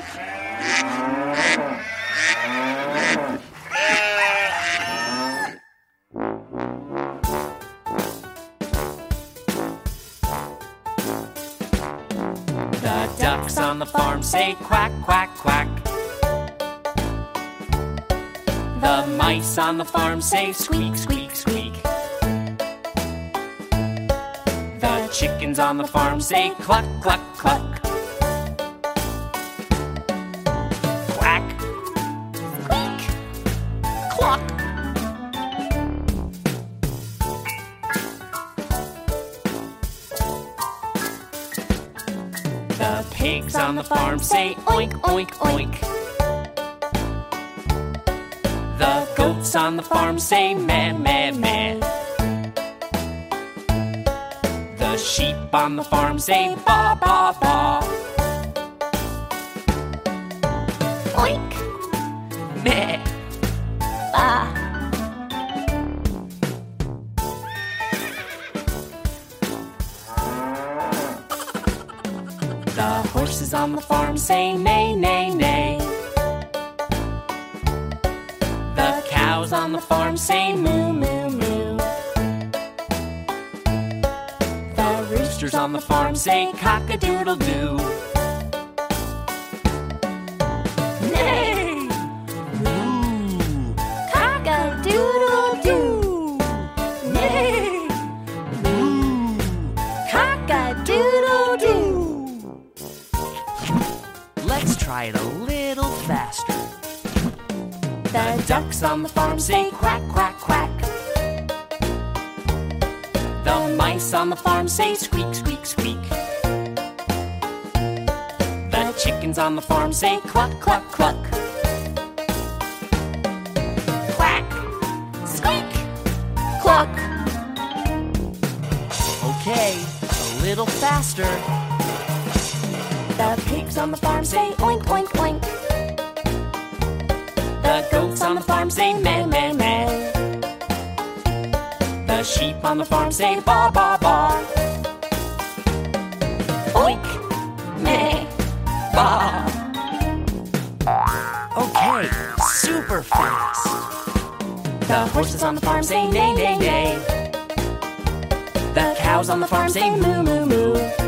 The ducks on the farm say quack, quack, quack. The mice on the farm say squeak, squeak, squeak. The chickens on the farm say cluck, cluck, cluck. The pigs on the farm say oink, oink, oink. The goats on the farm say meh, meh, meh. The sheep on the farm say ba, ba, ba. Oink, meh, horses on the farm say neigh, neigh, neigh. The cows on the farm say moo, moo, moo. The roosters on the farm say cock a doodle doo. Neigh! Moo! It a little faster. The ducks on the farm say quack, quack, quack. The mice on the farm say squeak, squeak, squeak. The chickens on the farm say cluck, cluck, cluck. Quack, squeak, cluck. Okay, a little faster. The pigs on the farm say oink, oink, oink. The goats on the farm say meh, meh, meh. The sheep on the farm say ba, ba, ba. Oink, meh, ba. Okay, super fast. The horses on the farm say neigh, neigh, neigh. The cows on the farm say moo, moo, moo.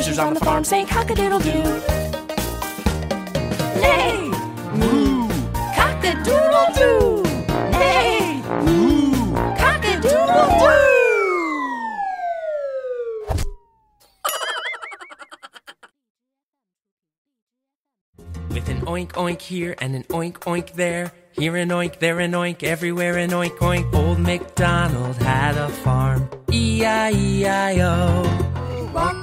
Roosters on the farm say cock-a-doodle-doo. Neigh! Moo! Cock-a-doodle-doo! Neigh! Moo! Cock-a-doodle-doo! With an oink oink here and an oink oink there. Here an oink, there an oink, everywhere an oink oink. Old MacDonald had a farm. E-I-E-I-O.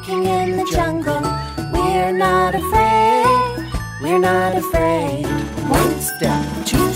Walking in the jungle, we're not afraid. We're not afraid. One step, two